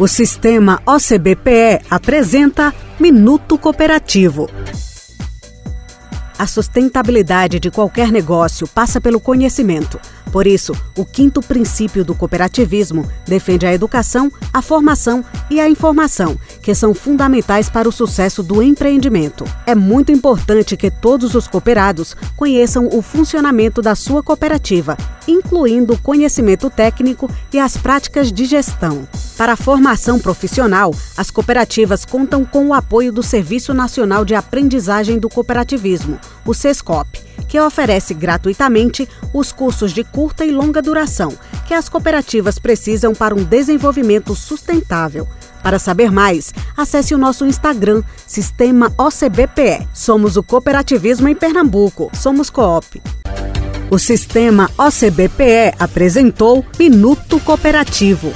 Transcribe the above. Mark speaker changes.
Speaker 1: O sistema OCBPE apresenta Minuto Cooperativo. A sustentabilidade de qualquer negócio passa pelo conhecimento. Por isso, o quinto princípio do cooperativismo defende a educação, a formação e a informação, que são fundamentais para o sucesso do empreendimento. É muito importante que todos os cooperados conheçam o funcionamento da sua cooperativa, incluindo o conhecimento técnico e as práticas de gestão. Para a formação profissional, as cooperativas contam com o apoio do Serviço Nacional de Aprendizagem do Cooperativismo, o SESCOP que oferece gratuitamente os cursos de curta e longa duração que as cooperativas precisam para um desenvolvimento sustentável. Para saber mais, acesse o nosso Instagram, Sistema OCBPE. Somos o cooperativismo em Pernambuco. Somos Coop. O Sistema OCBPE apresentou Minuto Cooperativo.